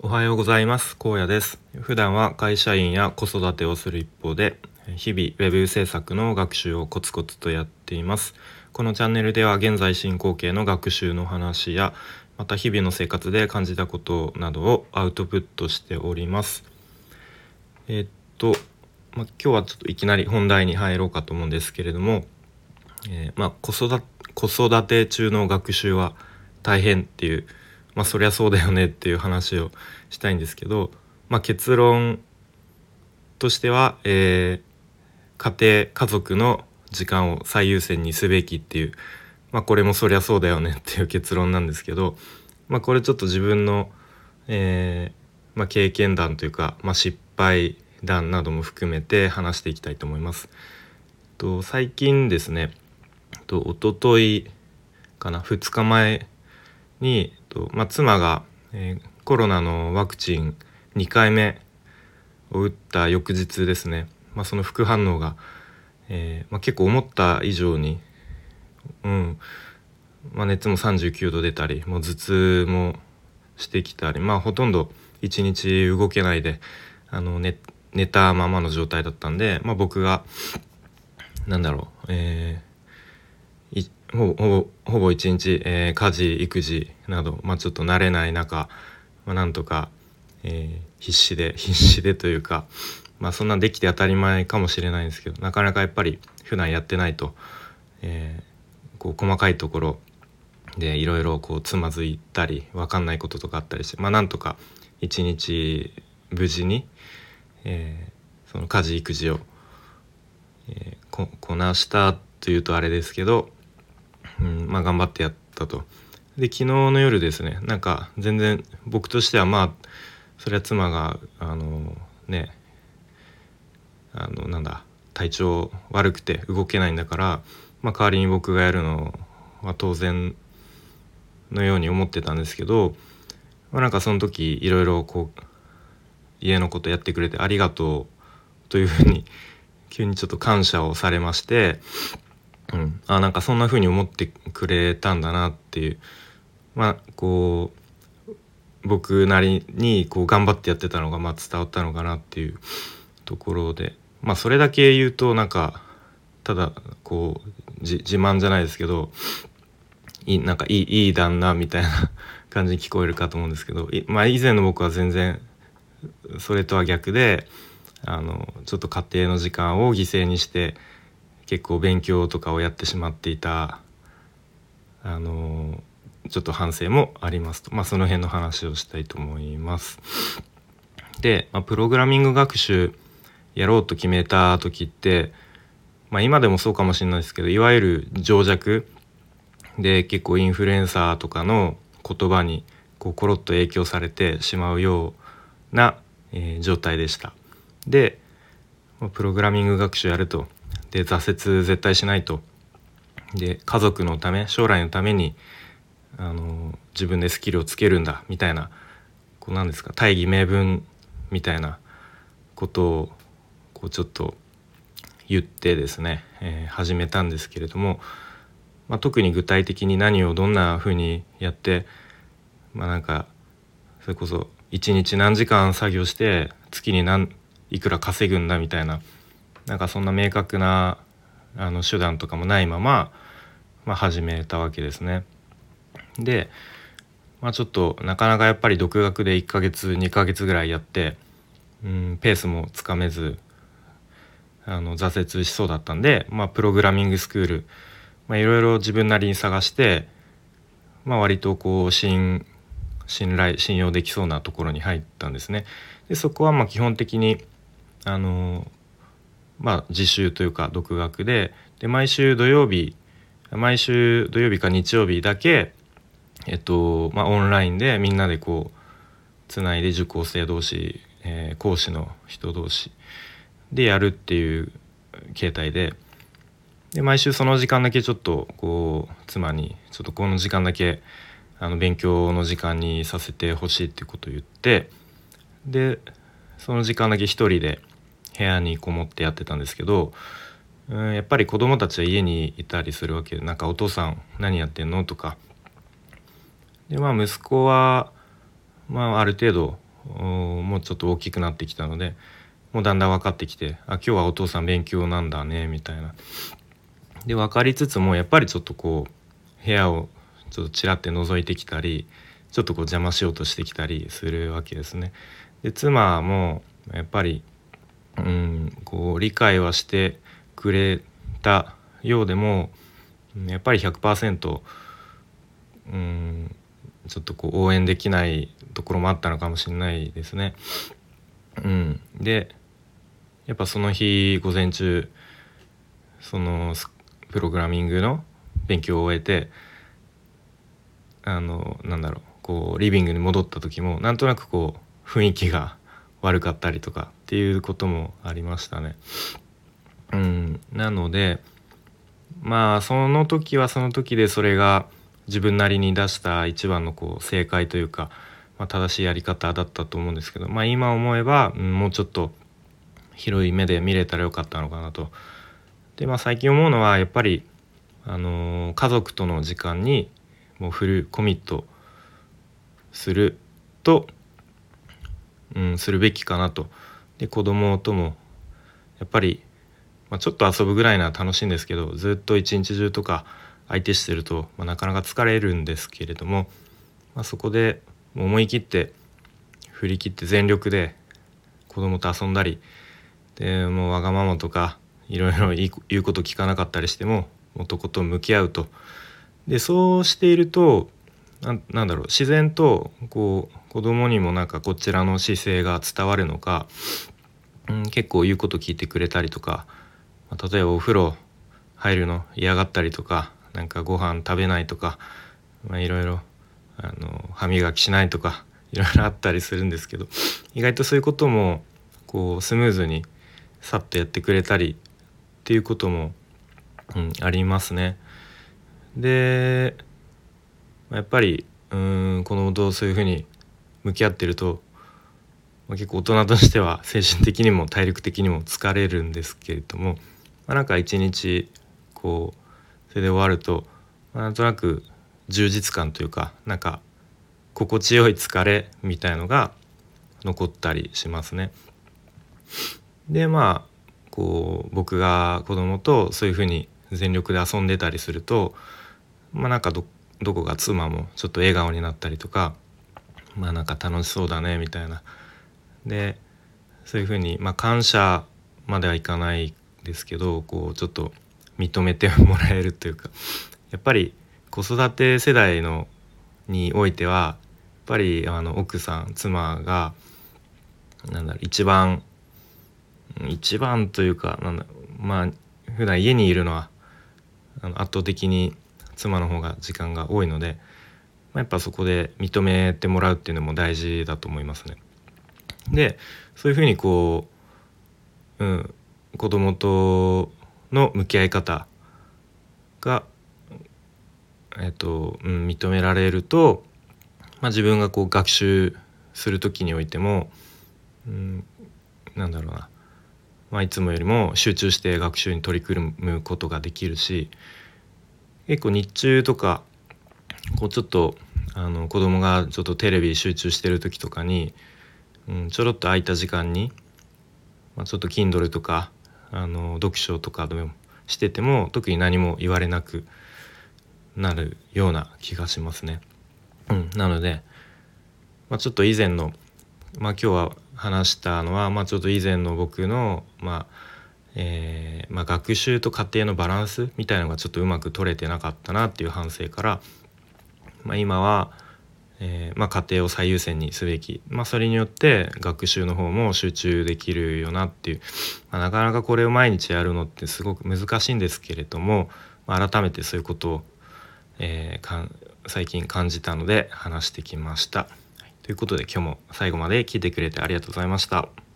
おはようございます。高野です。普段は会社員や子育てをする一方で日々ウェブ制作の学習をコツコツとやっています。このチャンネルでは現在進行形の学習の話やまた日々の生活で感じたことなどをアウトプットしております。えー、っと、まあ、今日はちょっといきなり本題に入ろうかと思うんですけれども、えー、まあ、子育子育て中の学習は大変っていうまあそりゃそうだよねっていう話をしたいんですけど、まあ、結論としては、えー、家庭家族の時間を最優先にすべきっていう、まあ、これもそりゃそうだよねっていう結論なんですけど、まあ、これちょっと自分の、えーまあ、経験談というか、まあ、失敗談なども含めて話していきたいと思います。と最近ですねと一昨日かな2日前にと、まあ、妻が、えー、コロナのワクチン2回目を打った翌日ですね、まあ、その副反応が、えーまあ、結構思った以上に、うん。ま、熱も39度出たりもう頭痛もしてきたり、まあ、ほとんど一日動けないであの寝寝たままの状態だったんで、ま、僕がなんだろう、えほぼほぼ一日、えー、家事育児など、まあ、ちょっと慣れない中、まあ、なんとか、えー、必死で 必死でというか、まあ、そんなできて当たり前かもしれないんですけどなかなかやっぱり普段やってないと、えー、こう細かいところでいろいろこうつまずいたり分かんないこととかあったりして、まあ、なんとか一日無事に、えー、その家事育児を、えー、ここなしたというとあれですけどうんまあ、頑張ってやったと。で昨日の夜ですねなんか全然僕としてはまあそれは妻があのねあのなんだ体調悪くて動けないんだから、まあ、代わりに僕がやるのは当然のように思ってたんですけど、まあ、なんかその時いろいろこう家のことやってくれてありがとうというふうに急にちょっと感謝をされましてうん、あなんかそんな風に思ってくれたんだなっていう。まあこう僕なりにこう頑張ってやってたのがまあ伝わったのかなっていうところで。まあそれだけ言うとなんかただこう自慢じゃないですけどいいなんかいいいい旦那みたいな 感じに聞こえるかと思うんですけどまあ以前の僕は全然それとは逆であのちょっと家庭の時間を犠牲にして結構勉強とかをやってしまっていたあのちょっと反省もありますと、まあ、その辺の話をしたいと思います。で、まあ、プログラミング学習やろうと決めた時って、まあ、今でもそうかもしれないですけどいわゆる情弱で結構インフルエンサーとかの言葉にこうコロッと影響されてしまうような、えー、状態でした。でプログラミング学習やるとで挫折絶対しないと。で家族のため将来のためにあの自分でスキルをつけるんだみたいなこうなんですか大義名分みたいなことをこうちょっと言ってですね、えー、始めたんですけれども、まあ、特に具体的に何をどんなふうにやってまあなんかそれこそ一日何時間作業して月に何いくら稼ぐんだみたいななんかそんな明確なあの手段とかもないまま、まあ、始めたわけですね。で、まあ、ちょっとなかなかやっぱり独学で1ヶ月2ヶ月ぐらいやって、うん、ペースもつかめずあの挫折しそうだったんで、まあ、プログラミングスクールいろいろ自分なりに探して、まあ、割とこう信信頼信用できそうなところに入ったんですね。でそこはま基本的にあのまあ、自習というか独学でで毎週土曜日毎週土曜日か日曜日だけ、えっとまあ、オンラインでみんなでこうつないで受講生同士、えー、講師の人同士でやるっていう形態でで毎週その時間だけちょっとこう妻にちょっとこの時間だけあの勉強の時間にさせてほしいっていうことを言ってでその時間だけ一人で部屋にこもってやってたんですけど、うん、やっぱり子供たちは家にいたりするわけでなんか「お父さん何やってんの?」とかでまあ息子は、まあ、ある程度もうちょっと大きくなってきたのでもうだんだん分かってきてあ今日はお父さん勉強なんだねみたいな。で分かりつつもやっぱりちょっとこう部屋をちょっとちらって覗いてきたりちょっとこう邪魔しようとしてきたりするわけですね。で妻もやっぱりうんこう理解はしてくれたようでもやっぱり100%うんちょっとこう応援できないところもあったのかもしれないですね。うん、でやっぱその日午前中そのプログラミングの勉強を終えてあのなんだろうこうリビングに戻った時もなんとなくこう雰囲気が悪かったりとかっていうこともありましたね。うん、なのでまあその時はその時でそれが自分なりに出した一番のこう正解というか、まあ、正しいやり方だったと思うんですけど、まあ、今思えば、うん、もうちょっと広い目で見れたらよかったのかなと。でまあ最近思うのはやっぱり、あのー、家族との時間にもうフルコミットすると、うん、するべきかなと。で子供ともやっぱり、まあ、ちょっと遊ぶぐらいなら楽しいんですけどずっと一日中とか相手してると、まあ、なかなか疲れるんですけれども、まあ、そこで思い切って振り切って全力で子供と遊んだりでもうわがままとかいろいろ言うこと聞かなかったりしても男と向き合うと。でそうしているとなんだろう自然とこう子供にもなんかこちらの姿勢が伝わるのか、うん、結構言うこと聞いてくれたりとか、まあ、例えばお風呂入るの嫌がったりとかなんかご飯食べないとか、まあ、いろいろあの歯磨きしないとかいろいろあったりするんですけど意外とそういうこともこうスムーズにさっとやってくれたりっていうことも、うん、ありますね。でやっぱりうん子供とそういうふうに向き合ってると、まあ、結構大人としては精神的にも体力的にも疲れるんですけれども、まあ、なんか一日こうそれで終わると、まあ、なんとなく充実感というかなんか心地よい疲れみたいのが残ったりしますね。でまあこう僕が子供とそういうふうに全力で遊んでたりするとまあなんかどどこか妻もちょっと笑顔になったりとかまあなんか楽しそうだねみたいな。でそういうふうにまあ感謝まではいかないですけどこうちょっと認めてもらえるというかやっぱり子育て世代のにおいてはやっぱりあの奥さん妻がなんだろう一番一番というかなんだまあ普段家にいるのは圧倒的に妻の方が時間が多いので、まあ、やっぱそこで認めてもらうっていうのも大事だと思いますね。でそういうふうにこう、うん、子供との向き合い方が、えっとうん、認められると、まあ、自分がこう学習する時においても、うん、なんだろうな、まあ、いつもよりも集中して学習に取り組むことができるし結構日中とかこうちょっとあの子供がちょっとテレビ集中してる時とかに、うん、ちょろっと空いた時間に、まあ、ちょっと Kindle とかあの読書とかでもしてても特に何も言われなくなるような気がしますね。うん、なので、まあ、ちょっと以前の、まあ、今日は話したのは、まあ、ちょっと以前の僕の、まあえーまあ、学習と家庭のバランスみたいのがちょっとうまく取れてなかったなっていう反省から、まあ、今はえー、まあ、家庭を最優先にすべき、ま、それによって学習の方も集中できるよなっていう、ま、なかなかこれを毎日やるのってすごく難しいんですけれども、ま、改めてそういうことを、えー、最近感じたので話してきました。ということで今日も最後まで聞いてくれてありがとうございました。